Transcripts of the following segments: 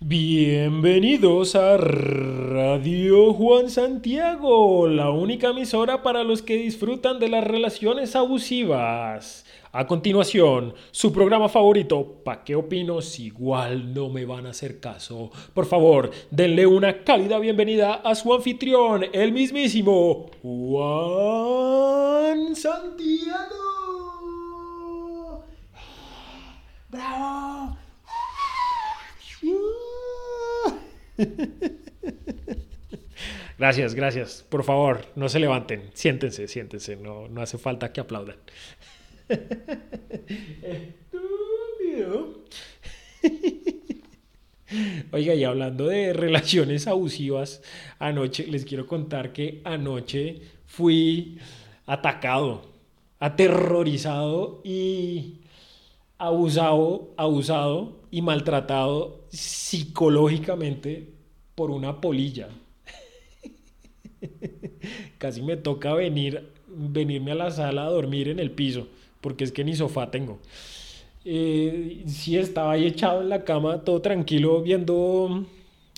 Bienvenidos a Radio Juan Santiago, la única emisora para los que disfrutan de las relaciones abusivas. A continuación, su programa favorito, ¿Pa qué opino igual no me van a hacer caso? Por favor, denle una cálida bienvenida a su anfitrión, el mismísimo Juan Santiago. ¡Bravo! Gracias, gracias. Por favor, no se levanten. Siéntense, siéntense. No, no hace falta que aplaudan. Estúpido. Oiga, y hablando de relaciones abusivas, anoche les quiero contar que anoche fui atacado, aterrorizado y abusado, abusado y maltratado psicológicamente por una polilla. Casi me toca venir, venirme a la sala a dormir en el piso, porque es que ni sofá tengo. Eh, sí, estaba ahí echado en la cama, todo tranquilo, viendo,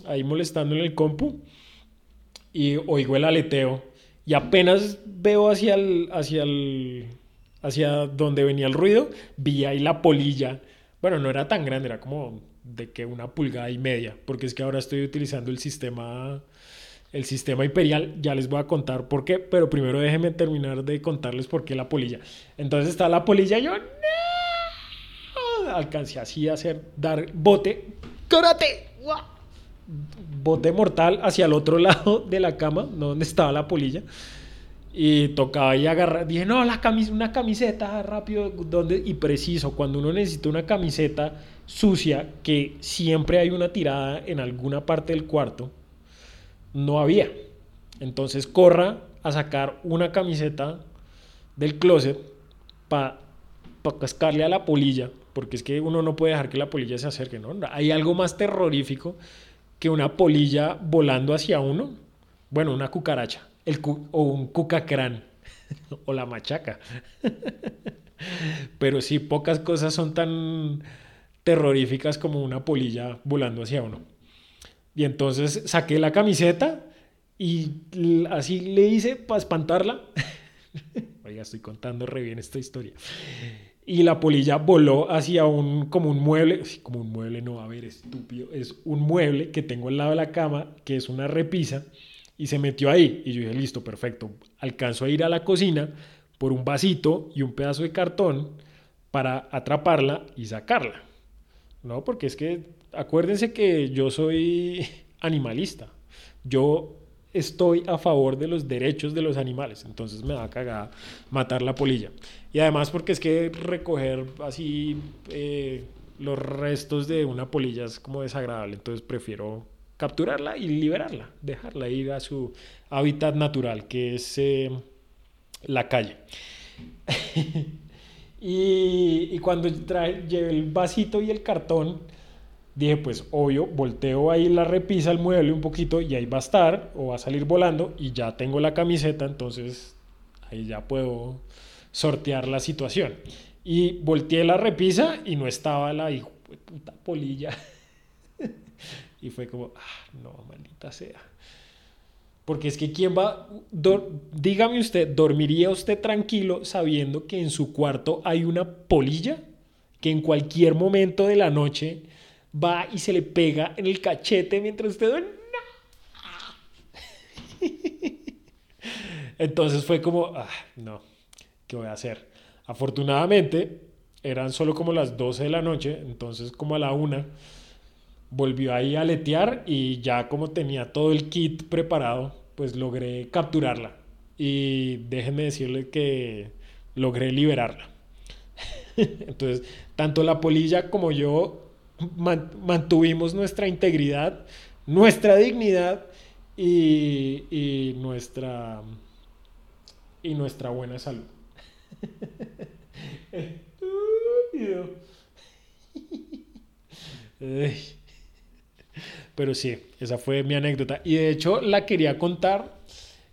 ahí molestando en el compu, y oigo el aleteo, y apenas veo hacia el, hacia el, hacia donde venía el ruido, vi ahí la polilla. Bueno, no era tan grande, era como de que una pulgada y media, porque es que ahora estoy utilizando el sistema el sistema imperial, ya les voy a contar por qué, pero primero déjenme terminar de contarles por qué la polilla. Entonces está la polilla, yo no alcancé así a hacer dar bote, ¡Córate! bote mortal hacia el otro lado de la cama, donde estaba la polilla. Y tocaba ahí agarrar. Dije, no, la camis una camiseta rápido. ¿dónde? Y preciso, cuando uno necesita una camiseta sucia, que siempre hay una tirada en alguna parte del cuarto, no había. Entonces corra a sacar una camiseta del closet para cascarle a la polilla, porque es que uno no puede dejar que la polilla se acerque, ¿no? Hay algo más terrorífico que una polilla volando hacia uno. Bueno, una cucaracha el o un cucacrán o la machaca. Pero sí, pocas cosas son tan terroríficas como una polilla volando hacia uno. Y entonces saqué la camiseta y así le hice para espantarla. Oiga, estoy contando re bien esta historia. Y la polilla voló hacia un, como un mueble, como un mueble, no, a ver, estúpido, es un mueble que tengo al lado de la cama, que es una repisa, y se metió ahí. Y yo dije, listo, perfecto. Alcanzo a ir a la cocina por un vasito y un pedazo de cartón para atraparla y sacarla. ¿No? Porque es que acuérdense que yo soy animalista. Yo estoy a favor de los derechos de los animales. Entonces me va a cagar matar la polilla. Y además porque es que recoger así eh, los restos de una polilla es como desagradable. Entonces prefiero capturarla y liberarla, dejarla ir a su hábitat natural, que es eh, la calle. y, cuando trae, llevé el vasito y el cartón, dije, pues obvio, volteo ahí la repisa, el mueble un poquito y ahí va a estar o va a salir volando y ya tengo la camiseta, entonces ahí ya puedo sortear la situación. Y volteé la repisa y no estaba la hijo puta polilla. Y fue como, ah, no, maldita sea. Porque es que quién va, dígame usted, ¿dormiría usted tranquilo sabiendo que en su cuarto hay una polilla que en cualquier momento de la noche va y se le pega en el cachete mientras usted duerme? Entonces fue como, ah, no, ¿qué voy a hacer? Afortunadamente eran solo como las 12 de la noche, entonces como a la una volvió ahí a aletear y ya como tenía todo el kit preparado, pues logré capturarla. Y déjenme decirle que logré liberarla. Entonces, tanto la polilla como yo mantuvimos nuestra integridad, nuestra dignidad y, y, nuestra y nuestra buena salud. Pero sí, esa fue mi anécdota. Y de hecho la quería contar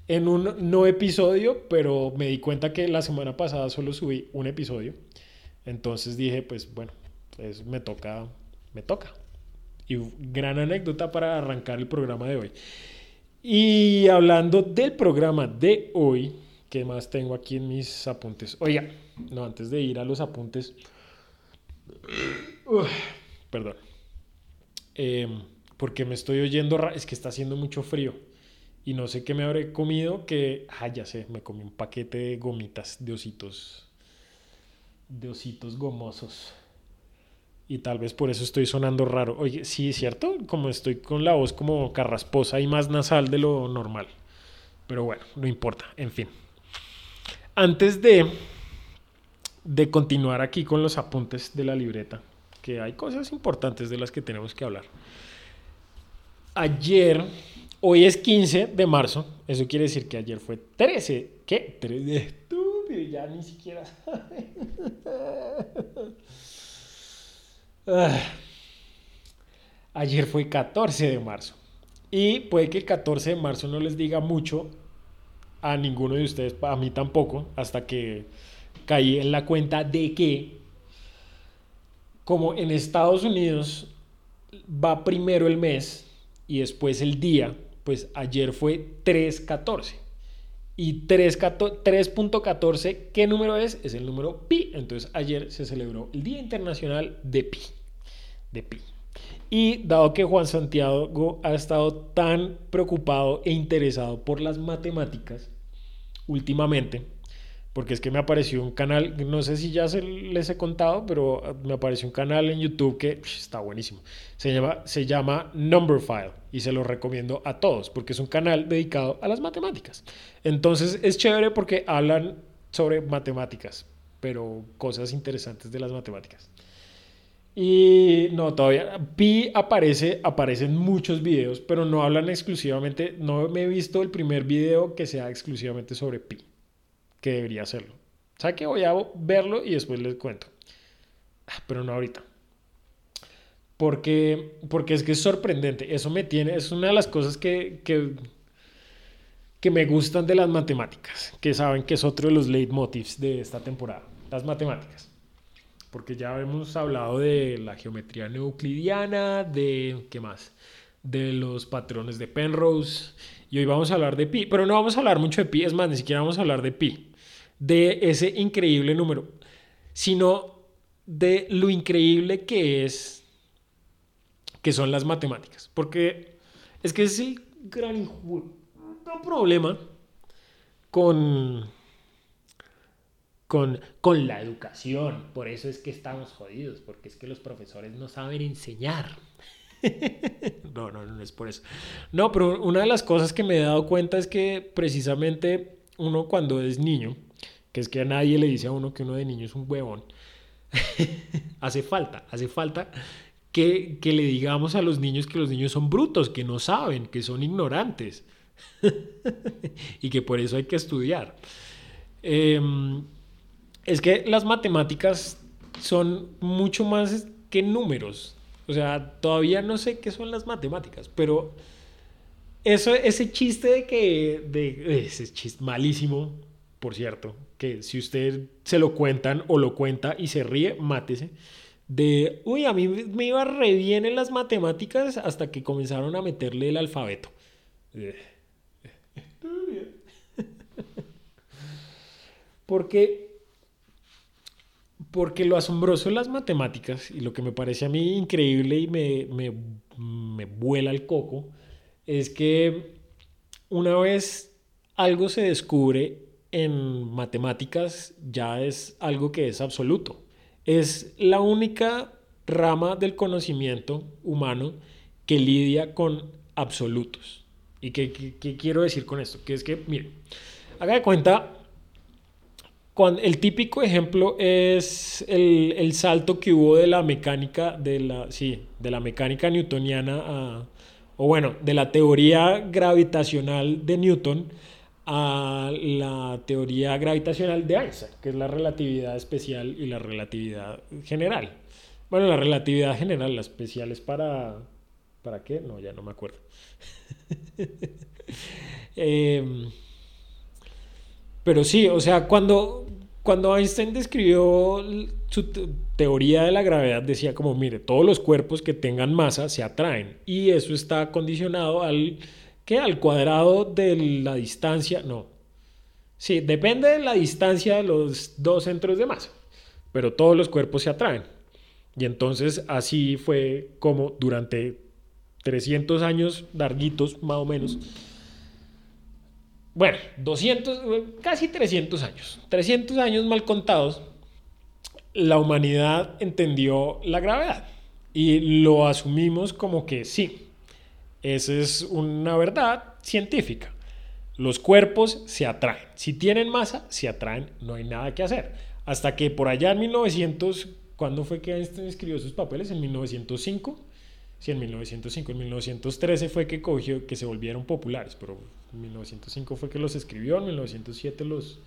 en un no episodio, pero me di cuenta que la semana pasada solo subí un episodio. Entonces dije, pues bueno, pues me toca, me toca. Y gran anécdota para arrancar el programa de hoy. Y hablando del programa de hoy, ¿qué más tengo aquí en mis apuntes? Oiga, no, antes de ir a los apuntes. perdón. Em, porque me estoy oyendo, es que está haciendo mucho frío y no sé qué me habré comido que, ah, ya sé, me comí un paquete de gomitas de ositos, de ositos gomosos. Y tal vez por eso estoy sonando raro. Oye, sí, ¿cierto? Como estoy con la voz como carrasposa y más nasal de lo normal. Pero bueno, no importa, en fin. Antes de, de continuar aquí con los apuntes de la libreta, que hay cosas importantes de las que tenemos que hablar. Ayer Hoy es 15 de marzo. Eso quiere decir que ayer fue 13. ¿Qué? 13. Estúpido, ya ni siquiera. Ah. Ayer fue 14 de marzo. Y puede que el 14 de marzo no les diga mucho a ninguno de ustedes, a mí tampoco, hasta que caí en la cuenta de que, como en Estados Unidos va primero el mes y después el día, pues ayer fue 3.14. Y 3.14, ¿qué número es? Es el número pi. Entonces ayer se celebró el Día Internacional de pi. De pi. Y dado que Juan Santiago ha estado tan preocupado e interesado por las matemáticas últimamente, porque es que me apareció un canal, no sé si ya se les he contado, pero me apareció un canal en YouTube que está buenísimo. Se llama, se llama Numberphile y se lo recomiendo a todos porque es un canal dedicado a las matemáticas. Entonces es chévere porque hablan sobre matemáticas, pero cosas interesantes de las matemáticas. Y no, todavía Pi aparece, aparecen muchos videos, pero no hablan exclusivamente, no me he visto el primer video que sea exclusivamente sobre Pi que debería hacerlo. O sea que voy a verlo y después les cuento. Ah, pero no ahorita. Porque, porque es que es sorprendente. Eso me tiene, es una de las cosas que, que, que me gustan de las matemáticas, que saben que es otro de los leitmotivs de esta temporada, las matemáticas. Porque ya hemos hablado de la geometría euclidiana, de, ¿qué más? De los patrones de Penrose. Y hoy vamos a hablar de pi, pero no vamos a hablar mucho de pi, es más, ni siquiera vamos a hablar de pi de ese increíble número, sino de lo increíble que es, que son las matemáticas. Porque es que es el gran problema con, con, con la educación. Por eso es que estamos jodidos, porque es que los profesores no saben enseñar. no, no, no es por eso. No, pero una de las cosas que me he dado cuenta es que precisamente uno cuando es niño, que es que a nadie le dice a uno que uno de niño es un huevón. hace falta, hace falta que, que, le digamos a los niños que los niños son brutos, que no saben, que son ignorantes y que por eso hay que estudiar. Em, es que las matemáticas son mucho más que números. O sea, todavía no sé qué son las matemáticas, pero eso, ese chiste de que, de, ese chiste malísimo, por cierto, que si usted se lo cuentan o lo cuenta y se ríe, mátese. De, uy, a mí me iba re bien en las matemáticas hasta que comenzaron a meterle el alfabeto. Porque, porque lo asombroso en las matemáticas y lo que me parece a mí increíble y me, me, me vuela el coco es que una vez algo se descubre en matemáticas ya es algo que es absoluto. Es la única rama del conocimiento humano que lidia con absolutos. ¿Y qué, quiero decir con esto? Que es que, mire, haga de cuenta, cuando, el típico ejemplo es el, salto que hubo de la mecánica, de la, sí, de la mecánica newtoniana o bueno, de la teoría gravitacional de Newton a la teoría gravitacional de Einstein, que es la relatividad especial y la relatividad general. Bueno, la relatividad general, la especial es para... ¿Para qué? No, ya no me acuerdo. Em, pero sí, o sea, cuando, Cuando Einstein describió su teoría de la gravedad, decía como, mire, todos los cuerpos que tengan masa se atraen y eso está condicionado al, ¿qué? Al cuadrado de la distancia, no. Sí, depende de la distancia de los dos centros de masa, pero todos los cuerpos se atraen. Y entonces así fue como durante 300 años larguitos, más o menos, bueno, 200, casi 300 años, 300 años mal contados, la humanidad entendió la gravedad y lo asumimos como que sí, esa es una verdad científica. Los cuerpos se atraen. Si tienen masa, se atraen, no hay nada que hacer. Hasta que por allá en 1900, ¿cuándo fue que Einstein escribió sus papeles? En 1905 Sí, en 1905, en 1913 fue que cogió, que se volvieron populares, pero en 1905 fue que los escribió, en 1907 los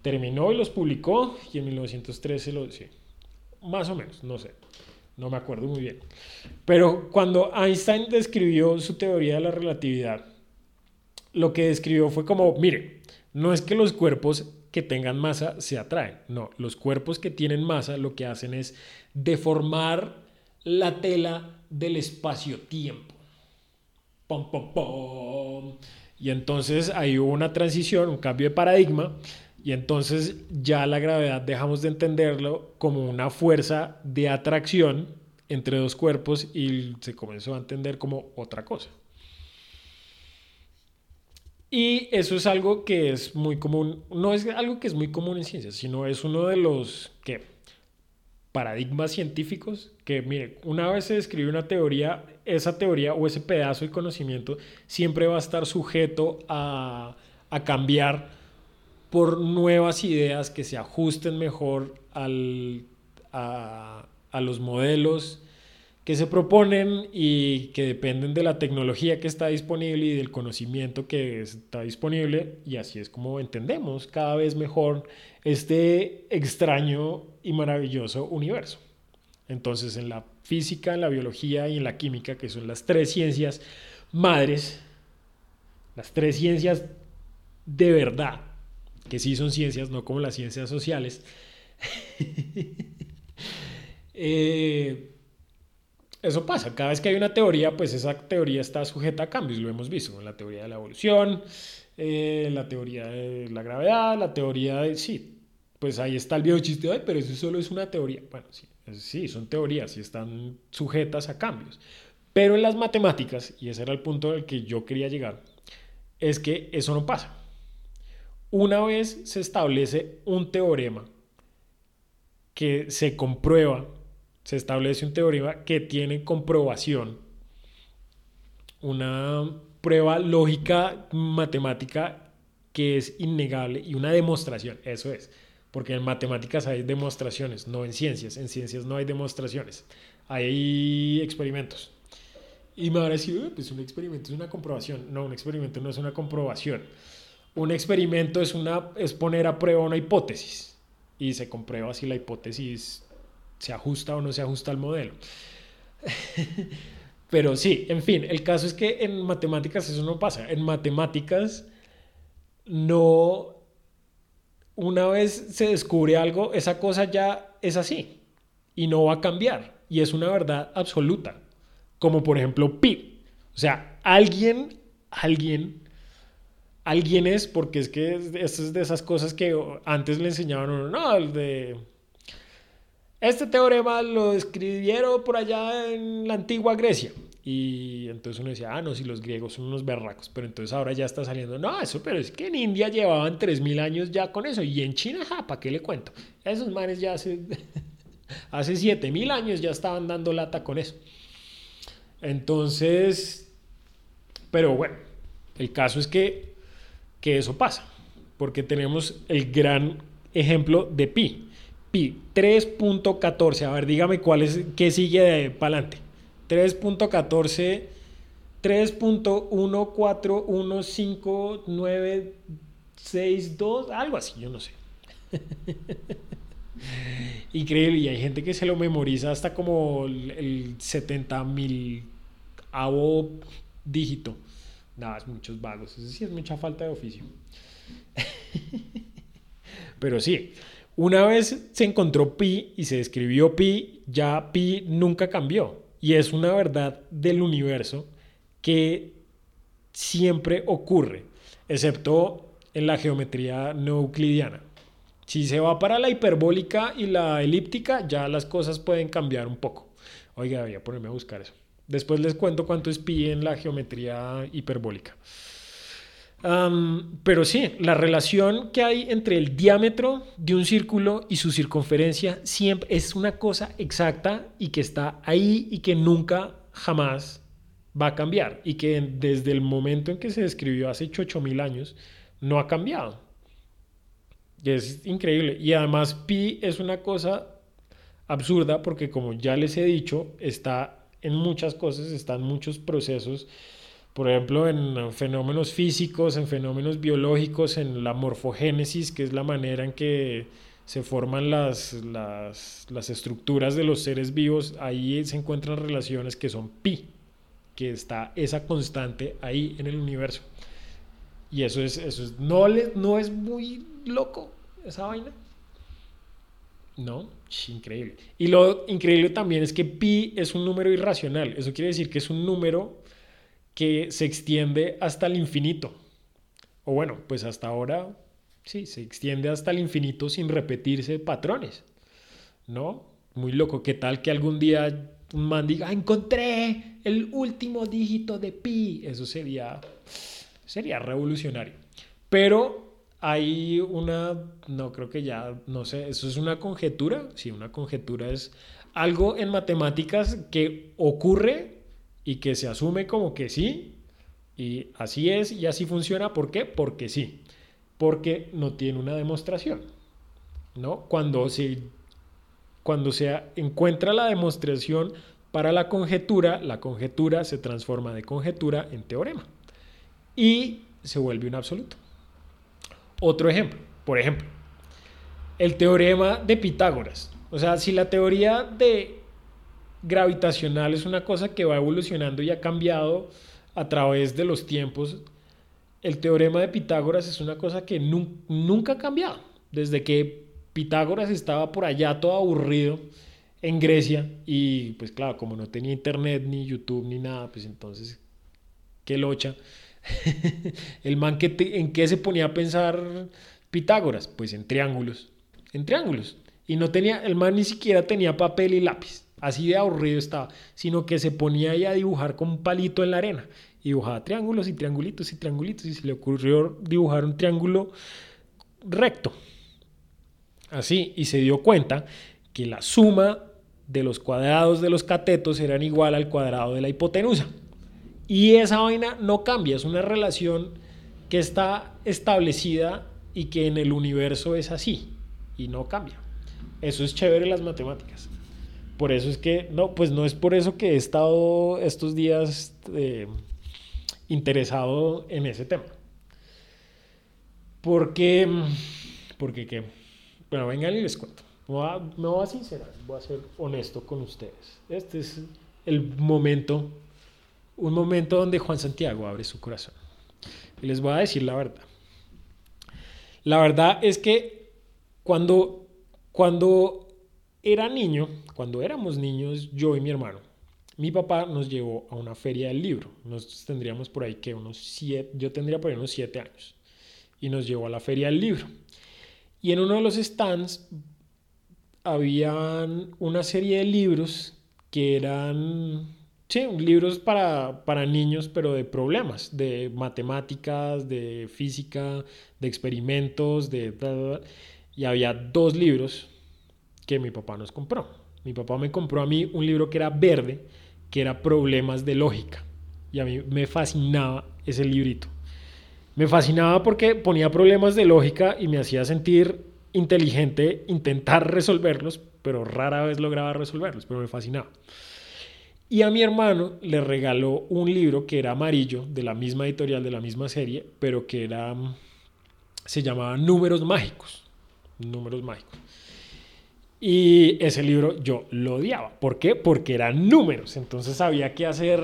terminó y los publicó, y en 1913 los, sí, más o menos, no sé, no me acuerdo muy bien. Pero cuando Einstein describió su teoría de la relatividad, lo que describió fue como, mire, no es que los cuerpos que tengan masa se atraen, no, los cuerpos que tienen masa lo que hacen es deformar la tela del espacio-tiempo. Pom, pom, pom. Y entonces ahí hubo una transición, un cambio de paradigma, y entonces ya la gravedad dejamos de entenderlo como una fuerza de atracción entre dos cuerpos y se comenzó a entender como otra cosa. Y eso es algo que es muy común, no es algo que es muy común en ciencias, sino es uno de los que paradigmas científicos que, mire, una vez se describe una teoría, esa teoría o ese pedazo de conocimiento siempre va a estar sujeto a, cambiar por nuevas ideas que se ajusten mejor al, a, a los modelos que se proponen y que dependen de la tecnología que está disponible y del conocimiento que está disponible y así es como entendemos cada vez mejor este extraño y maravilloso universo. Entonces en la física, en la biología y en la química, que son las tres ciencias madres, las tres ciencias de verdad, que sí son ciencias, no como las ciencias sociales, eh, eso pasa. Cada vez que hay una teoría, pues esa teoría está sujeta a cambios. Lo hemos visto la teoría de la evolución, eh, la teoría de la gravedad, la teoría de... Sí, pues ahí está el viejo chiste, pero eso solo es una teoría. Bueno, sí, sí, son teorías y están sujetas a cambios. Pero en las matemáticas, y ese era el punto al que yo quería llegar, es que eso no pasa. Una vez se establece un teorema que se comprueba se establece un teorema que tiene comprobación, una prueba lógica matemática que es innegable y una demostración, eso es, porque en matemáticas hay demostraciones, no en ciencias, en ciencias no hay demostraciones, hay experimentos. Y me van a decir, pues un experimento es una comprobación. No, un experimento no es una comprobación. Un experimento es, una, es poner a prueba una hipótesis y se comprueba si la hipótesis se ajusta o no se ajusta al modelo. Pero sí, en fin, el caso es que en matemáticas eso no pasa. En matemáticas no, una vez se descubre algo, esa cosa ya es así y no va a cambiar y es una verdad absoluta, como por ejemplo pi. O sea, alguien, alguien, alguien es, porque es que es de esas cosas que antes le enseñaban a uno, no, el de este teorema lo escribieron por allá en la antigua Grecia. Y entonces uno decía, ah, no, si los griegos son unos berracos, pero entonces ahora ya está saliendo, no, eso, pero es que en India llevaban 3.000 años ya con eso, y en China, ja, ¿para qué le cuento? Esos manes ya hace, hace 7.000 años ya estaban dando lata con eso. Entonces, pero bueno, el caso es que, que eso pasa, porque tenemos el gran ejemplo de pi. Pi, 3.14. A ver, dígame cuál es, qué sigue de para adelante. 3.14, 3.14159662, algo así, yo no sé. Increíble, y hay gente que se lo memoriza hasta como el, 70 mil dígito. Nada, es muchos vagos. Eso sí es mucha falta de oficio. Pero sí, una vez se encontró pi y se describió pi, ya pi nunca cambió. Y es una verdad del universo que siempre ocurre, excepto en la geometría no euclidiana. Si se va para la hiperbólica y la elíptica, ya las cosas pueden cambiar un poco. Oiga, voy a ponerme a buscar eso. Después les cuento cuánto es pi en la geometría hiperbólica. pero sí, la relación que hay entre el diámetro de un círculo y su circunferencia siempre es una cosa exacta y que está ahí y que nunca, jamás va a cambiar. Y que desde el momento en que se describió hace 8000 años, no ha cambiado. Y es increíble. Y además pi es una cosa absurda porque como ya les he dicho, está en muchas cosas, está en muchos procesos, por ejemplo, en fenómenos físicos, en fenómenos biológicos, en la morfogénesis, que es la manera en que se forman las, las, las estructuras de los seres vivos, ahí se encuentran relaciones que son pi, que está esa constante ahí en el universo. Y eso es, eso es, no, le, no es muy loco esa vaina. No, increíble. Y lo increíble también es que pi es un número irracional. Eso quiere decir que es un número que se extiende hasta el infinito. O bueno, pues hasta ahora sí, se extiende hasta el infinito sin repetirse patrones. ¿No? Muy loco. ¿Qué tal que algún día un man diga, ah, encontré el último dígito de pi? Eso sería, sería revolucionario. Pero hay una, no creo que ya, no sé, eso es una conjetura, sí, una conjetura es algo en matemáticas que ocurre y que se asume como que sí, y así es y así funciona, ¿por qué? Porque sí, porque no tiene una demostración, ¿no? Cuando se, cuando se encuentra la demostración para la conjetura, la conjetura se transforma de conjetura en teorema y se vuelve un absoluto. Otro ejemplo, por ejemplo, el teorema de Pitágoras. O sea, si la teoría de gravitacional es una cosa que va evolucionando y ha cambiado a través de los tiempos, el teorema de Pitágoras es una cosa que nunca ha cambiado. Desde que Pitágoras estaba por allá todo aburrido en Grecia y pues claro, como no tenía internet ni YouTube ni nada, pues entonces, qué locha el man que en qué se ponía a pensar Pitágoras, pues en triángulos, en triángulos. Y no tenía, el man ni siquiera tenía papel y lápiz, así de aburrido estaba, sino que se ponía ahí a dibujar con un palito en la arena. Y dibujaba triángulos y triangulitos y triangulitos y se le ocurrió dibujar un triángulo recto. Así, y se dio cuenta que la suma de los cuadrados de los catetos eran igual al cuadrado de la hipotenusa. Y esa vaina no cambia, es una relación que está establecida y que en el universo es así y no cambia. Eso es chévere las matemáticas. Por eso es que, no, pues no es por eso que he estado estos días eh, interesado en ese tema. Porque, porque qué. Bueno, vengan y les cuento. Me voy, a, me voy a sincerar, voy a ser honesto con ustedes. Este es el momento un momento donde Juan Santiago abre su corazón. Y les voy a decir la verdad. La verdad es que cuando, cuando era niño, cuando éramos niños, yo y mi hermano, mi papá nos llevó a una feria del libro. Nos tendríamos por ahí que unos siete, yo tendría por ahí unos siete años. Y nos llevó a la feria del libro. Y en uno de los stands habían una serie de libros que eran Sí, libros para, para niños, pero de problemas, de matemáticas, de física, de experimentos, de... Y había dos libros que mi papá nos compró. Mi papá me compró a mí un libro que era verde, que era Problemas de Lógica. Y a mí me fascinaba ese librito. Me fascinaba porque ponía problemas de lógica y me hacía sentir inteligente intentar resolverlos, pero rara vez lograba resolverlos, pero me fascinaba. Y a mi hermano le regaló un libro que era amarillo, de la misma editorial, de la misma serie, pero que era, se llamaba Números Mágicos. Números Mágicos. Y ese libro yo lo odiaba. ¿Por qué? Porque eran números. Entonces había que hacer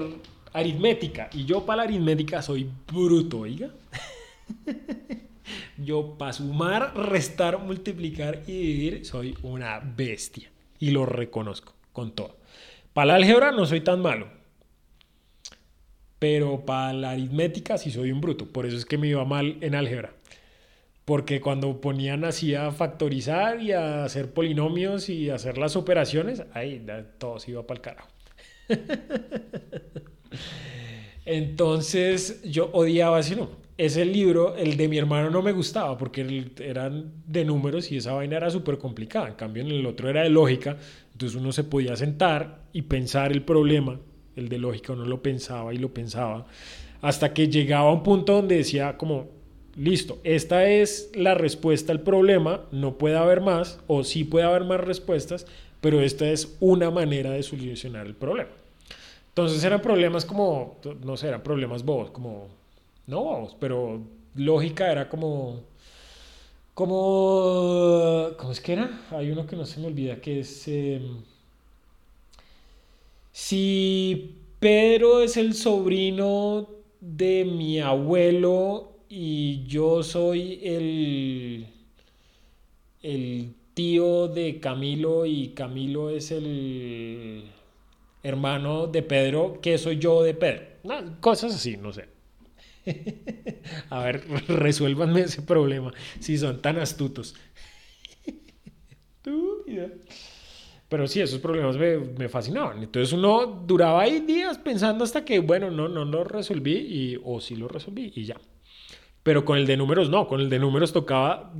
aritmética. Y yo para la aritmética soy bruto, oiga. Yo para sumar, restar, multiplicar y dividir soy una bestia. Y lo reconozco con todo. Para la álgebra no soy tan malo. Pero para la aritmética sí soy un bruto. Por eso es que me iba mal en álgebra. Porque cuando ponían así a factorizar y a hacer polinomios y hacer las operaciones, ahí todo se iba para el carajo. Entonces yo odiaba ese número. Ese libro, el de mi hermano, no me gustaba porque eran de números y esa vaina era súper complicada. En cambio, en el otro era de lógica. Entonces uno se podía sentar y pensar el problema. El de lógica uno lo pensaba y lo pensaba. Hasta que llegaba a un punto donde decía como, listo, esta es la respuesta al problema, no puede haber más, o sí puede haber más respuestas, pero esta es una manera de solucionar el problema. Entonces eran problemas como, no sé, eran problemas bobos, como, no pero lógica era como, como, ¿cómo es que era? Hay uno que no se me olvida, que es, em, si Pedro es el sobrino de mi abuelo y yo soy el, el tío de Camilo y Camilo es el hermano de Pedro, ¿qué soy yo de Pedro? cosas así, no sé. A ver, resuélvanme ese problema si son tan astutos. Pero sí, esos problemas me, me, fascinaban. Entonces uno duraba ahí días pensando hasta que, bueno, no, no lo resolví y, o sí lo resolví y ya. Pero con el de números no, con el de números tocaba,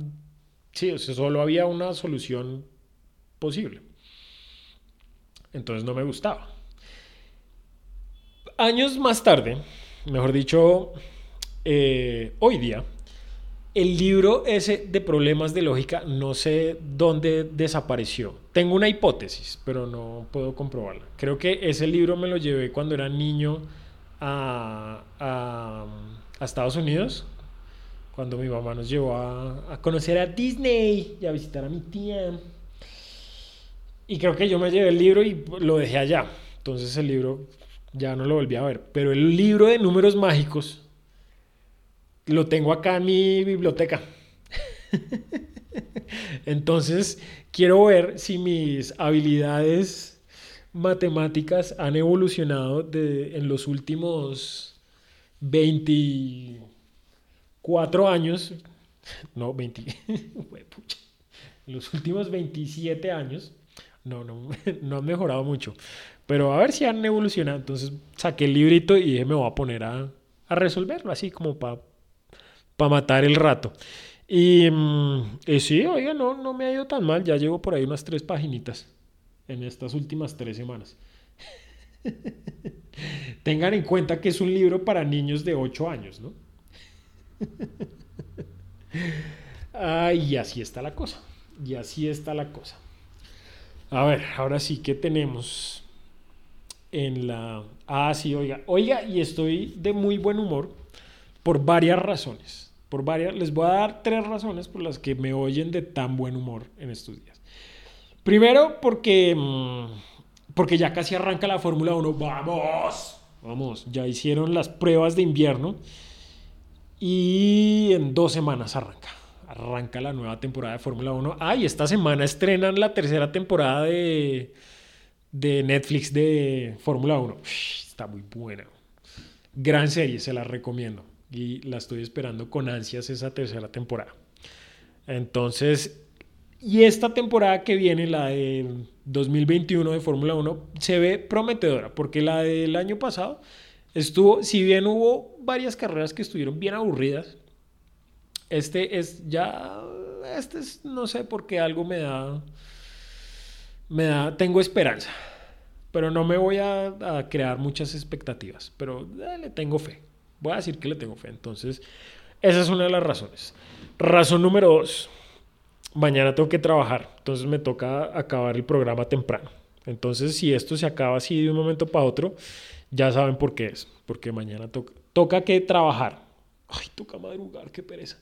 sí, o sea, solo había una solución posible. Entonces no me gustaba. Años más tarde, mejor dicho, eh, hoy día, el libro ese de problemas de lógica no sé dónde desapareció. Tengo una hipótesis, pero no puedo comprobarla. Creo que ese libro me lo llevé cuando era niño a, a Estados Unidos cuando mi mamá nos llevó a, conocer a Disney y a visitar a mi tía. Y creo que yo me llevé el libro y lo dejé allá. Entonces el libro ya no lo volví a ver. Pero el libro de números mágicos lo tengo acá en mi biblioteca. Entonces quiero ver si mis habilidades matemáticas han evolucionado de, en los últimos 20 cuatro años, no, 20, en los últimos 27 años, no, no, no han mejorado mucho. Pero a ver si han evolucionado. Entonces saqué el librito y dije, me voy a poner a, a resolverlo, así como para pa matar el rato. Y, mm, y, sí, oiga, no, no me ha ido tan mal. Ya llevo por ahí unas tres paginitas en estas últimas tres semanas. Tengan en cuenta que es un libro para niños de 8 años, ¿no? y así está la cosa. Y así está la cosa. A ver, ahora sí, ¿qué tenemos en la... Ah, sí, oiga. Oiga, y estoy de muy buen humor por varias razones. Por varias... Les voy a dar tres razones por las que me oyen de tan buen humor en estos días. Primero, porque... Mm, porque ya casi arranca la Fórmula 1. ¡Vamos! Vamos, ya hicieron las pruebas de invierno y en dos semanas arranca. Arranca la nueva temporada de Fórmula 1. Ah, esta semana estrenan la tercera temporada de, de Netflix de Fórmula 1. está muy buena. Gran serie, se la recomiendo. Y la estoy esperando con ansias esa tercera temporada. Entonces, y esta temporada que viene, la de 2021 de Fórmula 1, se ve prometedora, porque la del año pasado Estuvo, si bien hubo varias carreras que estuvieron bien aburridas, este es ya, este es, no sé por qué algo me da, me da, tengo esperanza, pero no me voy a, crear muchas expectativas, pero le tengo fe, voy a decir que le tengo fe, entonces esa es una de las razones. Razón número dos, mañana tengo que trabajar, entonces me toca acabar el programa temprano, entonces si esto se acaba así de un momento para otro, ya saben por qué es, porque mañana toca, toca que trabajar. Ay, toca madrugar, qué pereza.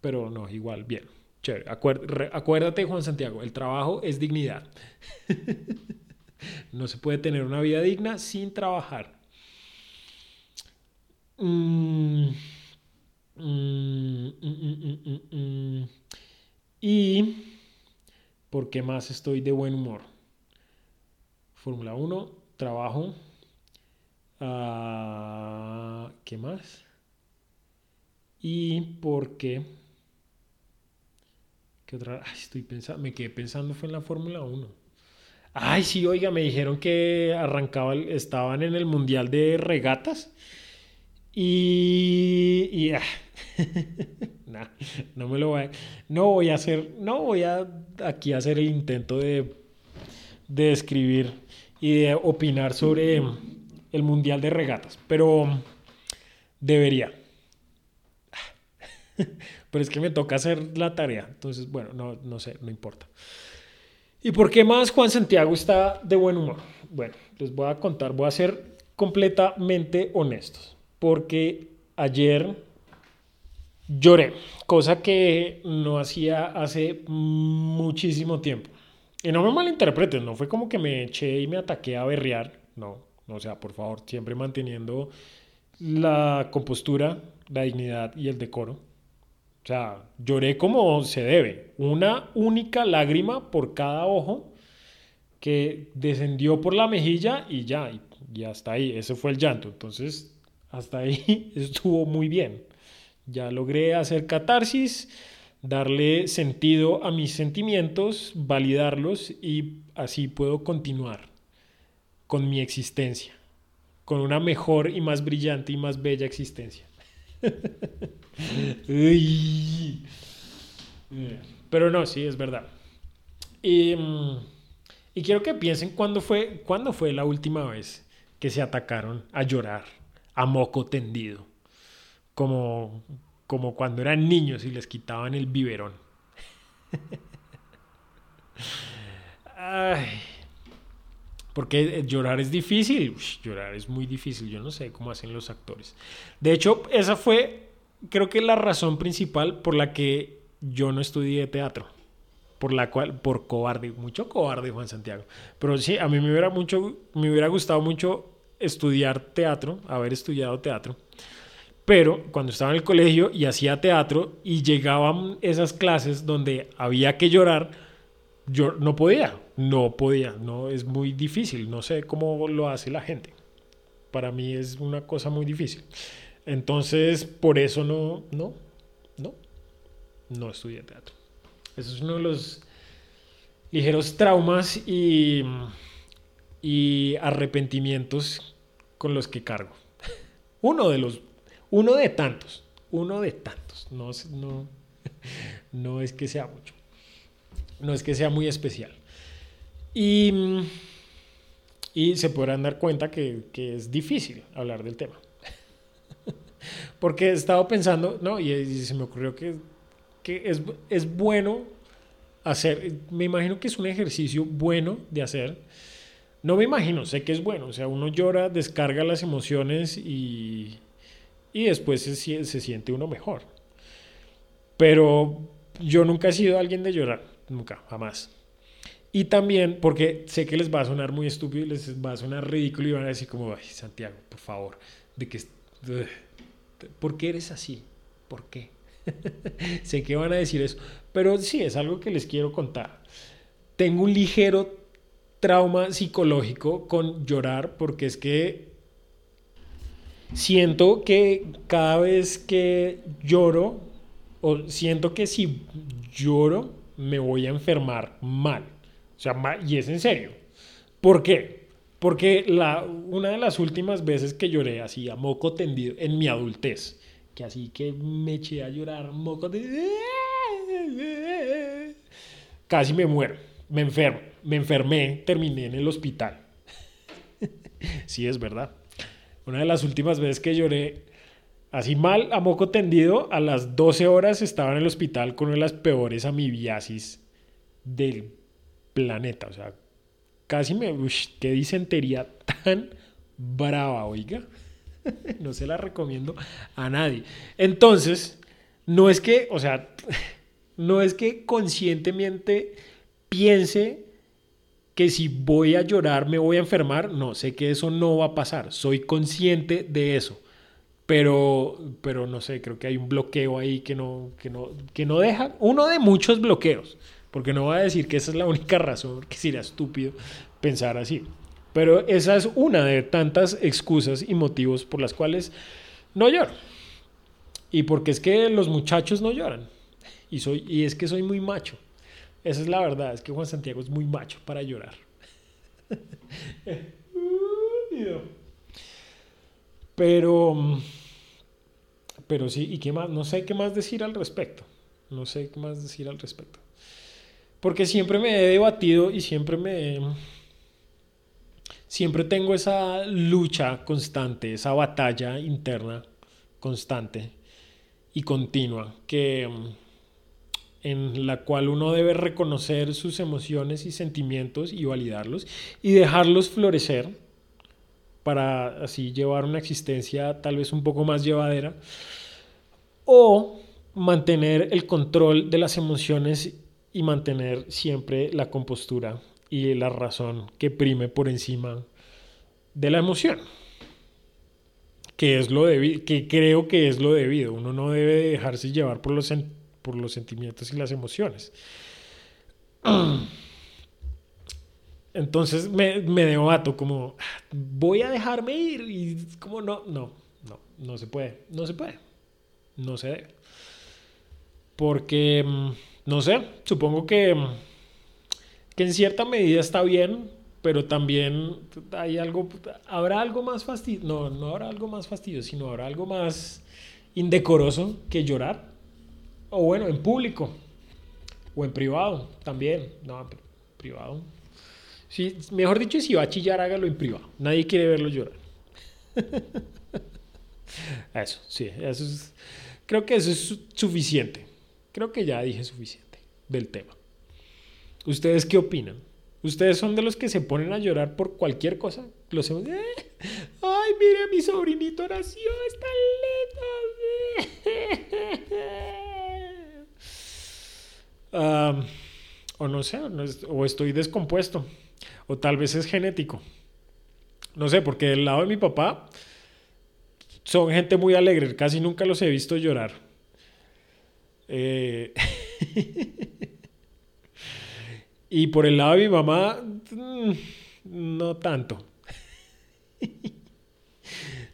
Pero no, igual, bien, chévere. acuérdate, Juan Santiago, el trabajo es dignidad. no se puede tener una vida digna sin trabajar. Mm, mm, mm, y ¿por qué más estoy de buen humor? Fórmula 1, trabajo. Ah, ¿Qué más? Y porque... ¿Qué otra? estoy pensando, me quedé pensando fue en la Fórmula 1. Ay, sí, oiga, me dijeron que arrancaba, estaban en el Mundial de Regatas. Y... ah, no me lo voy a, no voy a hacer, no voy a aquí hacer el intento de, de escribir y de opinar sobre el Mundial de Regatas, pero debería. Pero es que me toca hacer la tarea. Entonces, bueno, no, no sé, no importa. ¿Y por qué más Juan Santiago está de buen humor? Bueno, les voy a contar, voy a ser completamente honestos. Porque ayer lloré, cosa que no hacía hace muchísimo tiempo. Y no me malinterpreten, no fue como que me eché y me ataqué a berrear, no, o sea, por favor, siempre manteniendo la compostura, la dignidad y el decoro. O sea, lloré como se debe. Una única lágrima por cada ojo que descendió por la mejilla y ya, y, hasta ahí. Ese fue el llanto. Entonces, hasta ahí estuvo muy bien. Ya logré hacer catarsis, darle sentido a mis sentimientos, validarlos y así puedo continuar con mi existencia, con una mejor y más brillante y más bella existencia. Pero no, sí, es verdad. Y, mm, y, quiero que piensen cuándo fue, cuándo fue la última vez que se atacaron a llorar a moco tendido, como, como cuando eran niños y les quitaban el biberón. Porque llorar es difícil, llorar es muy difícil, yo no sé cómo hacen los actores. De hecho, esa fue, creo que la razón principal por la que yo no estudié teatro. Por la cual, por cobarde, mucho cobarde Juan Santiago. Pero sí, a mí me hubiera, mucho, me hubiera gustado mucho estudiar teatro, haber estudiado teatro. Pero cuando estaba en el colegio y hacía teatro y llegaban esas clases donde había que llorar, yo no podía, no podía, no es muy difícil, no sé cómo lo hace la gente. Para mí es una cosa muy difícil. Entonces, por eso no, no, no, no estudié teatro. Eso es uno de los ligeros traumas y, y arrepentimientos con los que cargo. Uno de los, uno de tantos, uno de tantos. No, no, no es que sea mucho no es que sea muy especial. Y, y se podrán dar cuenta que, que, es difícil hablar del tema. Porque he estado pensando, ¿no? Y, se me ocurrió que, que es, es bueno hacer, me imagino que es un ejercicio bueno de hacer. No me imagino, sé que es bueno. O sea, uno llora, descarga las emociones y, y después se, se siente uno mejor. Pero yo nunca he sido alguien de llorar. Nunca, jamás. Y también porque sé que les va a sonar muy estúpido, les va a sonar ridículo y van a decir como, ay, Santiago, por favor, de que... ¿Por qué eres así? ¿Por qué? sé que van a decir eso, pero sí, es algo que les quiero contar. Tengo un ligero trauma psicológico con llorar porque es que siento que cada vez que lloro, o siento que si lloro, me voy a enfermar mal. O sea, y es en serio. ¿Por qué? Porque la, una de las últimas veces que lloré así a moco tendido en mi adultez, que así que me eché a llorar moco tendido, casi me muero, me enfermo, me enfermé, terminé en el hospital. sí, es verdad. Una de las últimas veces que lloré Así mal, a moco tendido, a las 12 horas estaba en el hospital con una de las peores amibiasis del planeta. O sea, casi me... Qué disentería tan brava, oiga. no se la recomiendo a nadie. Entonces, no es que, o sea, no es que conscientemente piense que si voy a llorar me voy a enfermar. No, sé que eso no va a pasar. Soy consciente de eso pero, pero no sé, creo que hay un bloqueo ahí que no, que no, que no deja, uno de muchos bloqueos, porque no voy a decir que esa es la única razón, que sería estúpido pensar así. Pero esa es una de tantas excusas y motivos por las cuales no lloro. Y porque es que los muchachos no lloran. Y, soy, y es que soy muy macho. Esa es la verdad, es que Juan Santiago es muy macho para llorar. Pero, pero sí, ¿y qué más? No sé qué más decir al respecto. No sé qué más decir al respecto. Porque siempre me he debatido y siempre me... Siempre tengo esa lucha constante, esa batalla interna constante y continua que en la cual uno debe reconocer sus emociones y sentimientos y validarlos y dejarlos florecer para así llevar una existencia tal vez un poco más llevadera o mantener el control de las emociones y mantener siempre la compostura y la razón que prime por encima de la emoción que es lo que creo que es lo debido. Uno no debe dejarse llevar por los sentimientos por los sentimientos y las emociones. Entonces me, debato como, voy a dejarme ir y como no, no, no, no se puede, no se puede, no se debe. Porque, mm, no sé, supongo que, que en cierta medida está bien, pero también hay algo, habrá algo más fastidio, no, no habrá algo más fastidio, sino habrá algo más indecoroso que llorar. O bueno, en público. O en privado también. No, privado. Mejor dicho, si va a chillar, hágalo en privado. Nadie quiere verlo llorar. Eso, sí, eso es. Creo que eso es suficiente. Creo que ya dije suficiente del tema. ¿Ustedes qué opinan? ¿Ustedes son de los que se ponen a llorar por cualquier cosa? Los ¡Eh! ¡Ay, mire, mi sobrinito nació! ¡Está lindo! o no sé, o estoy descompuesto, o tal vez es genético. No sé, porque del lado de mi papá son gente muy alegre, casi nunca los he visto llorar. Eh, y por el lado de mi mamá, mm, no tanto.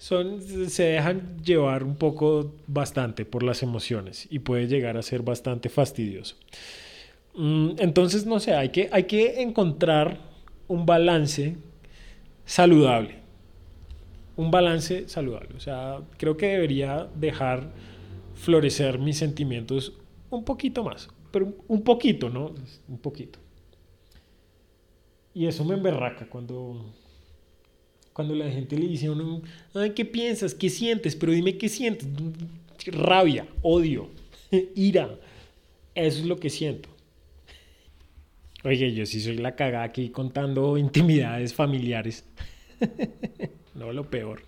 Son, se dejan llevar un poco bastante por las emociones y puede llegar a ser bastante fastidioso. Mm, entonces, no sé, hay que, hay que encontrar un balance saludable. Un balance saludable. O sea, creo que debería dejar florecer mis sentimientos un poquito más. Pero un poquito, ¿no? Un poquito. Y eso me emberraca cuando cuando la gente le dice a uno, Ay, ¿qué piensas? ¿Qué sientes? Pero dime qué sientes. Rabia, odio, ira. Eso es lo que siento. Oye, yo sí soy la cagada aquí contando intimidades familiares. no, lo peor.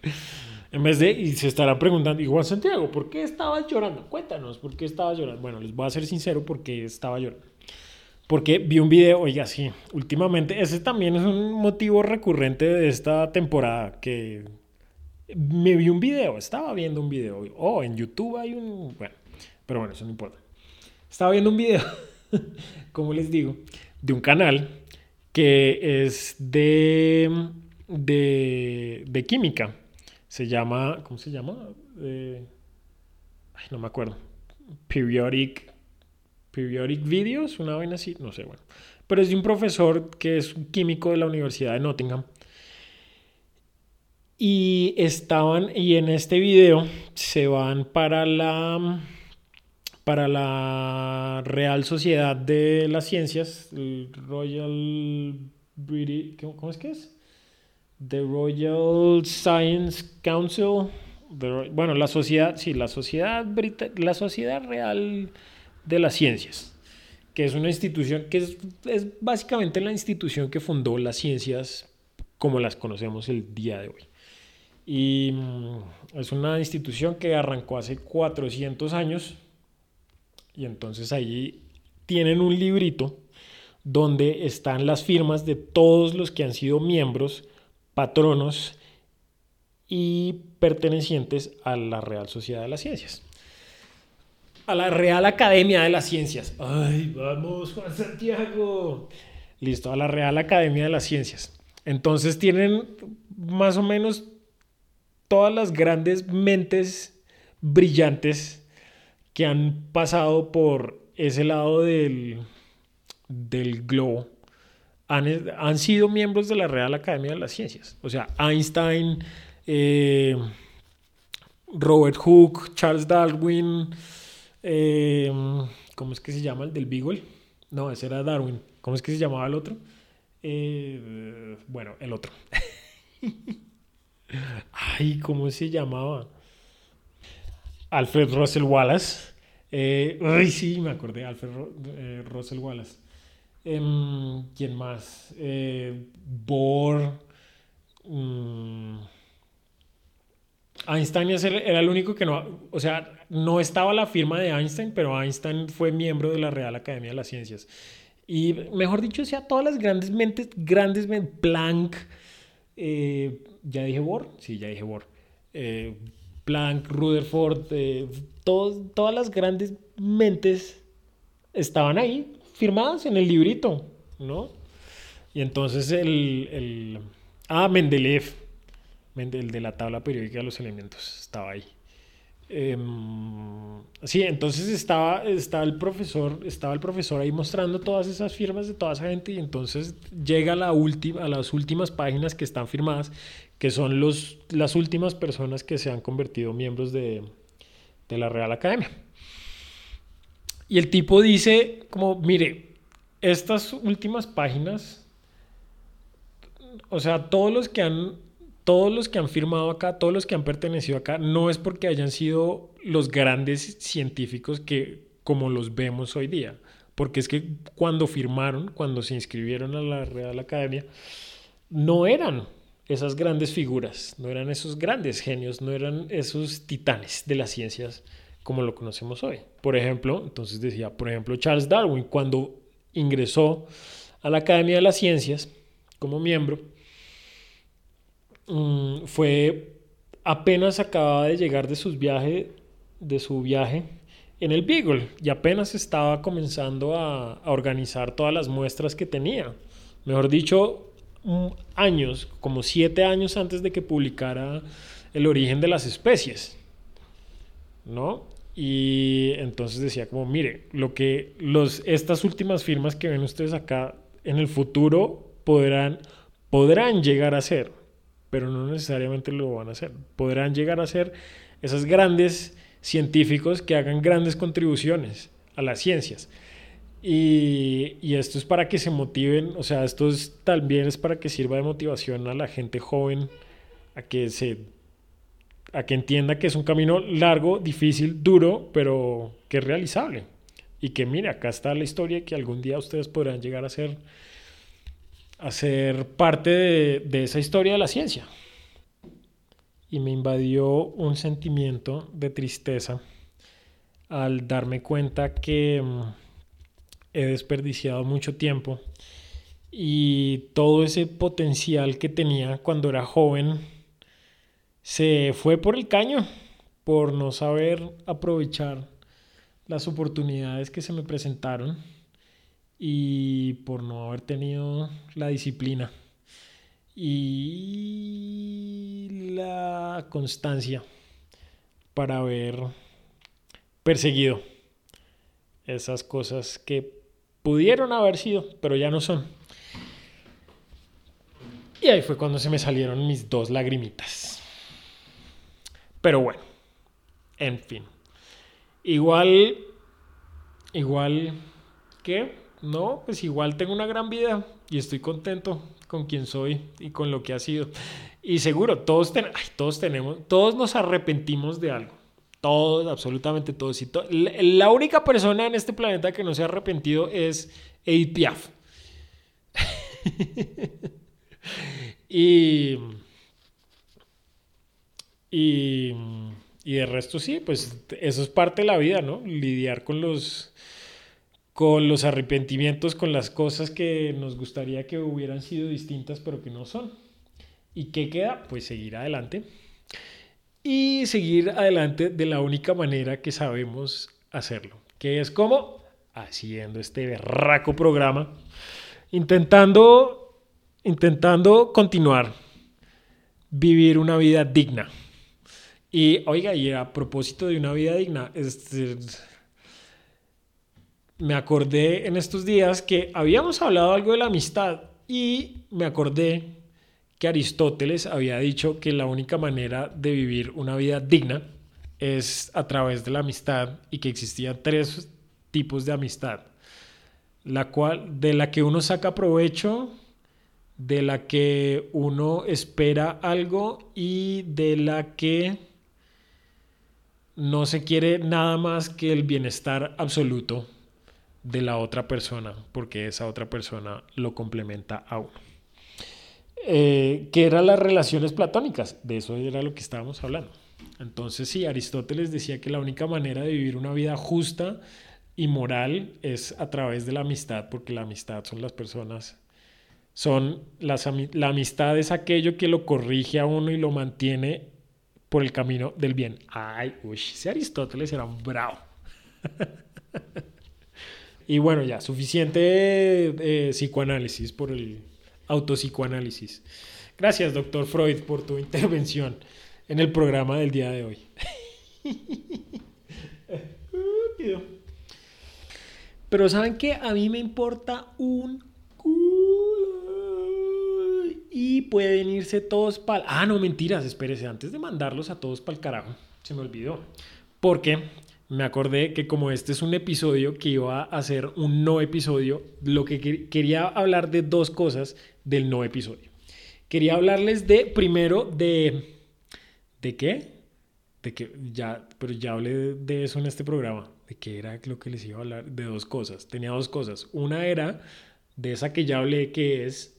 En vez de, y se estará preguntando, igual Santiago, ¿por qué estabas llorando? Cuéntanos, ¿por qué estabas llorando? Bueno, les voy a ser sincero porque estaba llorando. Porque vi un video, oiga, sí, últimamente, ese también es un motivo recurrente de esta temporada, que me vi un video, estaba viendo un video, oh, en YouTube hay un, bueno, pero bueno, eso no importa. Estaba viendo un video, como les digo, de un canal que es de, de, de química. Se llama, ¿cómo se llama? Eh, ay, no me acuerdo. Periodic Periodic Videos, una vaina así, no sé, bueno. Pero es de un profesor que es un químico de la Universidad de Nottingham. Y estaban, y en este video se van para la, para la Real Sociedad de las Ciencias, el Royal British, ¿cómo es que es? The Royal Science Council, bueno, la sociedad, sí, la sociedad, la sociedad real de las ciencias, que es una institución que es, básicamente la institución que fundó las ciencias como las conocemos el día de hoy. Y mm, es una institución que arrancó hace 400 años y entonces allí tienen un librito donde están las firmas de todos los que han sido miembros, patronos y pertenecientes a la Real Sociedad de las Ciencias. A la Real Academia de las Ciencias. Ay, vamos, Juan Santiago. Listo, a la Real Academia de las Ciencias. Entonces tienen más o menos todas las grandes mentes brillantes que han pasado por ese lado del, del globo han, sido miembros de la Real Academia de las Ciencias. O sea, Einstein, eh, Robert Hooke, Charles Darwin, eh, ¿cómo es que se llama el del Beagle? No, ese era Darwin. ¿Cómo es que se llamaba el otro? Eh, bueno, el otro. Ay, ¿cómo se llamaba? Alfred Russell Wallace. ay, sí, me acordé, Alfred Russell Wallace. Em, ¿Quién más? Eh, Bohr. Mm, Einstein era el único que no, o sea, no estaba la firma de Einstein, pero Einstein fue miembro de la Real Academia de las Ciencias. Y mejor dicho, o sea, todas las grandes mentes, grandes mentes, Planck, eh, ya dije Bohr, sí, ya dije Bohr, eh, Planck, Rutherford, todas las grandes mentes estaban ahí firmadas en el librito, ¿no? Y entonces el, el ah, Mendeleev, el de la tabla periódica de los elementos, estaba ahí. Em, sí, entonces estaba, estaba, el profesor, estaba el profesor ahí mostrando todas esas firmas de toda esa gente y entonces llega a, la última, a las últimas páginas que están firmadas, que son los, las últimas personas que se han convertido miembros de, de la Real Academia. Y el tipo dice como, mire, estas últimas páginas, o sea, todos los que han, todos los que han firmado acá, todos los que han pertenecido acá, no es porque hayan sido los grandes científicos que como los vemos hoy día, porque es que cuando firmaron, cuando se inscribieron a la Real Academia, no eran esas grandes figuras, no eran esos grandes genios, no eran esos titanes de las ciencias como lo conocemos hoy. Por ejemplo, entonces decía, por ejemplo, Charles Darwin, cuando ingresó a la Academia de las Ciencias como miembro, mm, fue apenas acababa de llegar de, sus viaje, de su viaje en el Beagle y apenas estaba comenzando a, a organizar todas las muestras que tenía. Mejor dicho, mm, años, como siete años antes de que publicara El origen de las especies. ¿No? Y entonces decía como, mire, lo que los, estas últimas firmas que ven ustedes acá en el futuro podrán, podrán llegar a ser, pero no necesariamente lo van a hacer. Podrán llegar a ser esos grandes científicos que hagan grandes contribuciones a las ciencias. Y, y, esto es para que se motiven, o sea, esto es, también es para que sirva de motivación a la gente joven a que se a que entienda que es un camino largo, difícil, duro, pero que es realizable. Y que mire, acá está la historia que algún día ustedes podrán llegar a ser, a ser parte de, esa historia de la ciencia. Y me invadió un sentimiento de tristeza al darme cuenta que mm, he desperdiciado mucho tiempo y todo ese potencial que tenía cuando era joven se fue por el caño por no saber aprovechar las oportunidades que se me presentaron y por no haber tenido la disciplina y la constancia para haber perseguido esas cosas que pudieron haber sido, pero ya no son. Y ahí fue cuando se me salieron mis dos lagrimitas. Pero bueno, en fin. Igual, igual que, no, pues igual tengo una gran vida y estoy contento con quien soy y con lo que ha sido. Y seguro, todos, todos tenemos, todos nos arrepentimos de algo. Todos, absolutamente todos. Y la única persona en este planeta que no se ha arrepentido es Edith Piaf. y y, y de resto sí, pues eso es parte de la vida, ¿no? Lidiar con los, con los arrepentimientos, con las cosas que nos gustaría que hubieran sido distintas, pero que no son. ¿Y qué queda? Pues seguir adelante, y seguir adelante de la única manera que sabemos hacerlo, que es como haciendo este berraco programa, intentando, intentando continuar, vivir una vida digna. Y oiga, y a propósito de una vida digna, este, me acordé en estos días que habíamos hablado algo de la amistad y me acordé que Aristóteles había dicho que la única manera de vivir una vida digna es a través de la amistad y que existían tres tipos de amistad, la cual de la que uno saca provecho, de la que uno espera algo y de la que no se quiere nada más que el bienestar absoluto de la otra persona, porque esa otra persona lo complementa a uno. Eh, que eran las relaciones platónicas, de eso era lo que estábamos hablando. Entonces sí, Aristóteles decía que la única manera de vivir una vida justa y moral es a través de la amistad, porque la amistad son las personas, son las, la amistad es aquello que lo corrige a uno y lo mantiene por el camino del bien. Ay, uy, ese Aristóteles era un bravo. y bueno, ya, suficiente eh, psicoanálisis por el autopsicoanálisis. Gracias, doctor Freud, por tu intervención en el programa del día de hoy. Pero ¿saben qué? A mí me importa un y pueden irse todos para... Ah, no, mentiras, espérese, antes de mandarlos a todos para el carajo, se me olvidó. Porque me acordé que como este es un episodio que iba a ser un no episodio, lo que quería hablar de dos cosas del no episodio. Quería hablarles de, primero, de... ¿De qué? De que ya, pero ya hablé de eso en este programa. ¿De qué era lo que les iba a hablar? De dos cosas. Tenía dos cosas. Una era de esa que ya hablé que es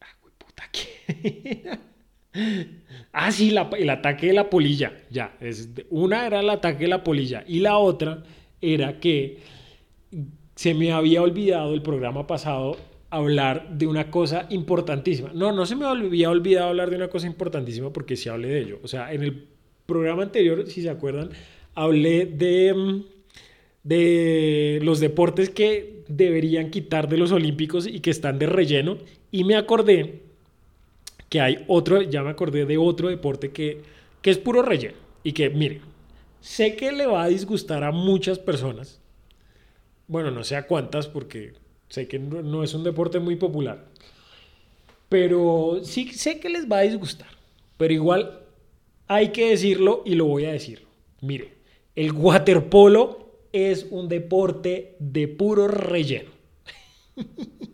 ah, sí, el ataque de la polilla. Ya, es, una era el ataque de la polilla y la otra era que se me había olvidado el programa pasado hablar de una cosa importantísima. No, no se me había olvidado hablar de una cosa importantísima porque sí hablé de ello. O sea, en el programa anterior, si se acuerdan, hablé de, mm, de los deportes que deberían quitar de los olímpicos y que están de relleno y me acordé que hay otro, ya me acordé de otro deporte que, que es puro relleno y que, mire, sé que le va a disgustar a muchas personas, bueno, no sé a cuántas porque sé que no, es un deporte muy popular, pero sí sé que les va a disgustar, pero igual hay que decirlo y lo voy a decir. Mire, el waterpolo es un deporte de puro relleno.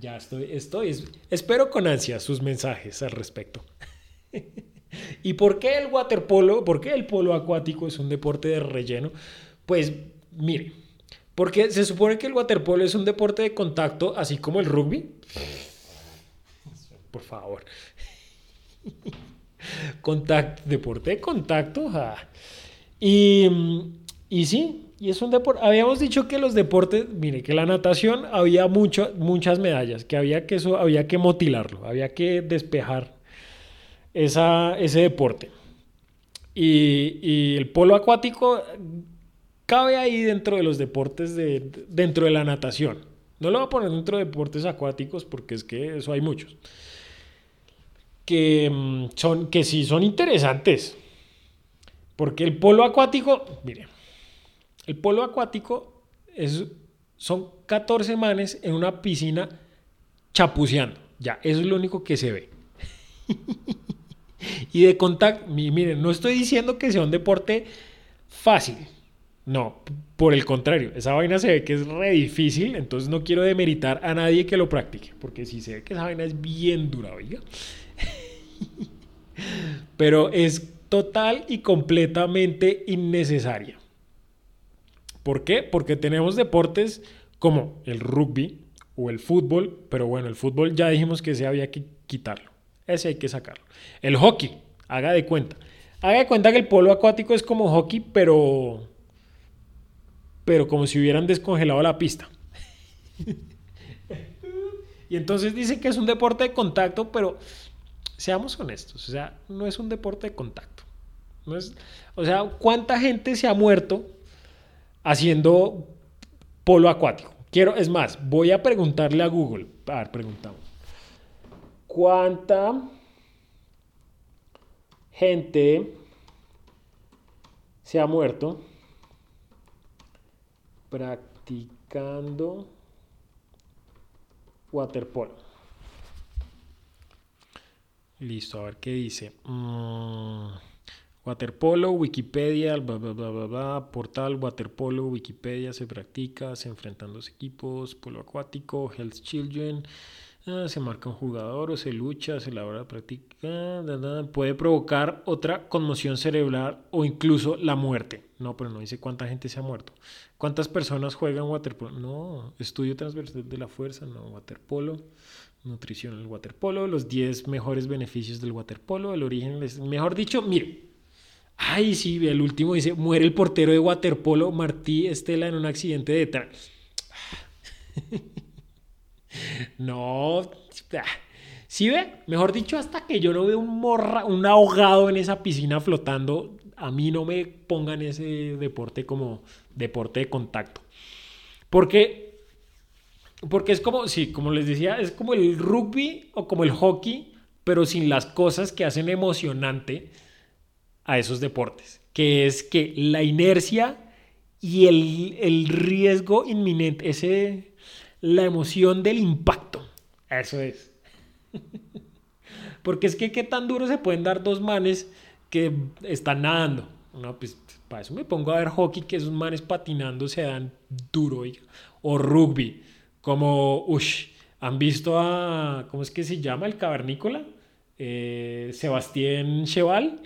Ya estoy, estoy, espero con ansia sus mensajes al respecto. ¿Y por qué el waterpolo, por qué el polo acuático es un deporte de relleno? Pues mire, porque se supone que el waterpolo es un deporte de contacto, así como el rugby. Por favor. Contact, deporte de contacto. Y, y sí, y es un deporte. Habíamos dicho que los deportes, mire, que la natación había mucho, muchas medallas, que había que eso, había que motilarlo, había que despejar esa, ese deporte. Y, y, el polo acuático cabe ahí dentro de los deportes de, dentro de la natación. No lo voy a poner dentro de deportes acuáticos porque es que eso hay muchos. Que, mm, son, que sí son interesantes. Porque el polo acuático, mire, el polo acuático es, son 14 manes en una piscina chapuceando. Ya, eso es lo único que se ve. y de contacto, miren, no estoy diciendo que sea un deporte fácil. No, por el contrario, esa vaina se ve que es re difícil, entonces no quiero demeritar a nadie que lo practique, porque si se ve que esa vaina es bien dura, oiga. Pero es total y completamente innecesaria. ¿Por qué? Porque tenemos deportes como el rugby o el fútbol, pero bueno, el fútbol ya dijimos que ese había que quitarlo. Ese hay que sacarlo. El hockey, haga de cuenta. Haga de cuenta que el polo acuático es como hockey, pero pero como si hubieran descongelado la pista. y entonces dice que es un deporte de contacto, pero seamos honestos, o sea, no es un deporte de contacto. O sea, ¿cuánta gente se ha muerto haciendo polo acuático? Quiero, es más, voy a preguntarle a Google. A ver, preguntamos. ¿Cuánta gente se ha muerto practicando waterpolo? Listo, a ver qué dice. Mm, waterpolo, Wikipedia, bla, bla, bla, bla, portal, waterpolo, Wikipedia, se practica, se enfrentan dos equipos, polo acuático, Health Children, ah, se marca un jugador o se lucha, se elabora práctica, puede provocar otra conmoción cerebral o incluso la muerte. No, pero no dice cuánta gente se ha muerto. ¿Cuántas personas juegan waterpolo? No, estudio transversal de la fuerza, no, waterpolo nutrición el waterpolo, los 10 mejores beneficios del waterpolo, el origen, mejor dicho, mire, ay sí, el último dice, muere el portero de waterpolo Martí Estela en un accidente de tránsito. no, ¿sí ve? Mejor dicho, hasta que yo no veo un, morra, un ahogado en esa piscina flotando, a mí no me pongan ese deporte como deporte de contacto. Porque porque es como, sí, como les decía, es como el rugby o como el hockey, pero sin las cosas que hacen emocionante a esos deportes, que es que la inercia y el, riesgo inminente, ese, la emoción del impacto, eso es. Porque es que qué tan duro se pueden dar dos manes que están nadando. No, pues para eso me pongo a ver hockey, que esos manes patinando se dan duro, o rugby como, ush, ¿han visto a, ¿cómo es que se llama el cavernícola? Eh, Sebastián Cheval.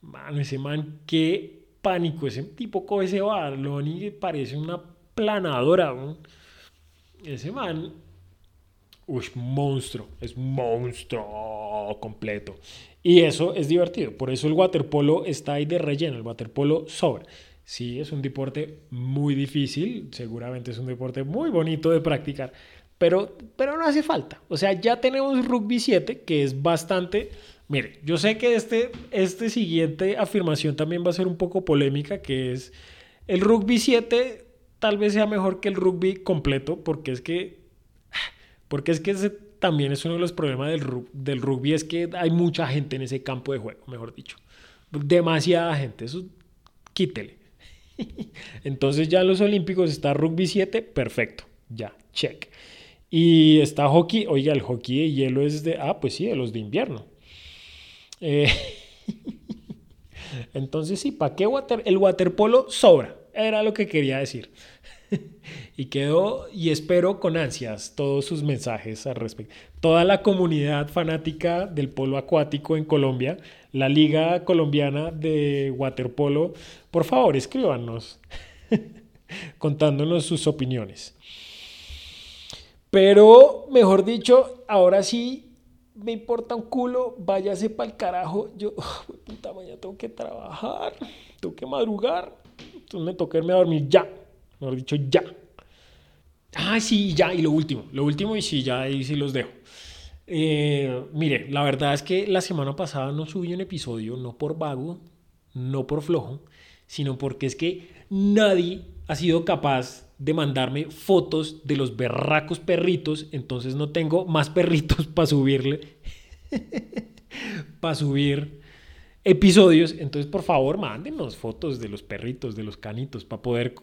Man, ese man, qué pánico. Ese tipo coge ese balón y parece una planadora. Ese man, ush, monstruo. Es monstruo completo. Y eso es divertido. Por eso el waterpolo está ahí de relleno. El waterpolo sobra. Sí, es un deporte muy difícil, seguramente es un deporte muy bonito de practicar, pero, pero no hace falta. O sea, ya tenemos rugby 7, que es bastante... Mire, yo sé que este, este siguiente afirmación también va a ser un poco polémica, que es el rugby 7 tal vez sea mejor que el rugby completo, porque es que, porque es que ese también es uno de los problemas del, rugby, es que hay mucha gente en ese campo de juego, mejor dicho. Demasiada gente, eso quítele. Entonces ya en los Olímpicos está rugby 7, perfecto, ya, check. Y está hockey, oiga, el hockey de hielo es de, ah, pues sí, de los de invierno. Eh, entonces sí, ¿para qué? El waterpolo sobra, era lo que quería decir. y quedó y espero con ansias todos sus mensajes al respecto. Toda la comunidad fanática del polo acuático en Colombia, la Liga Colombiana de Waterpolo, por favor escríbanos contándonos sus opiniones. Pero, mejor dicho, ahora sí me importa un culo, váyase para el carajo. Yo, puta, mañana tengo que trabajar, tengo que madrugar, entonces me toca irme a dormir ya mejor dicho, ya. Ah, sí, ya, y lo último, lo último, y sí, ya ahí sí los dejo. Eh, mire, la verdad es que la semana pasada no subí un episodio, no por vago, no por flojo, sino porque es que nadie ha sido capaz de mandarme fotos de los berracos perritos, entonces no tengo más perritos para subirle, para subir episodios. Entonces, por favor, mándenos fotos de los perritos, de los canitos, para poder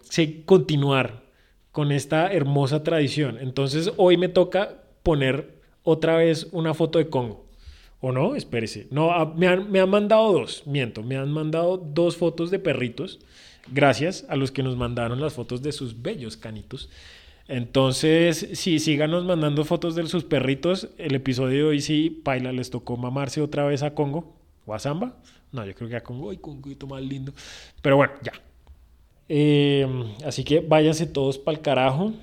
continuar con esta hermosa tradición. Entonces, hoy me toca poner otra vez una foto de Congo. ¿O no? Espérese. No, me han, me han mandado dos, miento, me han mandado dos fotos de perritos. Gracias a los que nos mandaron las fotos de sus bellos canitos. Entonces, sí, síganos mandando fotos de sus perritos. El episodio de hoy sí, Paila les tocó mamarse otra vez a Congo o a Samba. No, yo creo que a Congo, ay, Congo, más lindo. Pero bueno, ya. Em, así que váyanse todos para el carajo.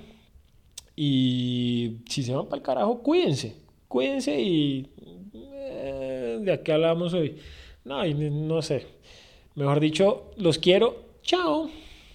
Y si se van para el carajo, cuídense. Cuídense y. Eh, ¿De qué hablamos hoy? No, no sé. Mejor dicho, los quiero. ciao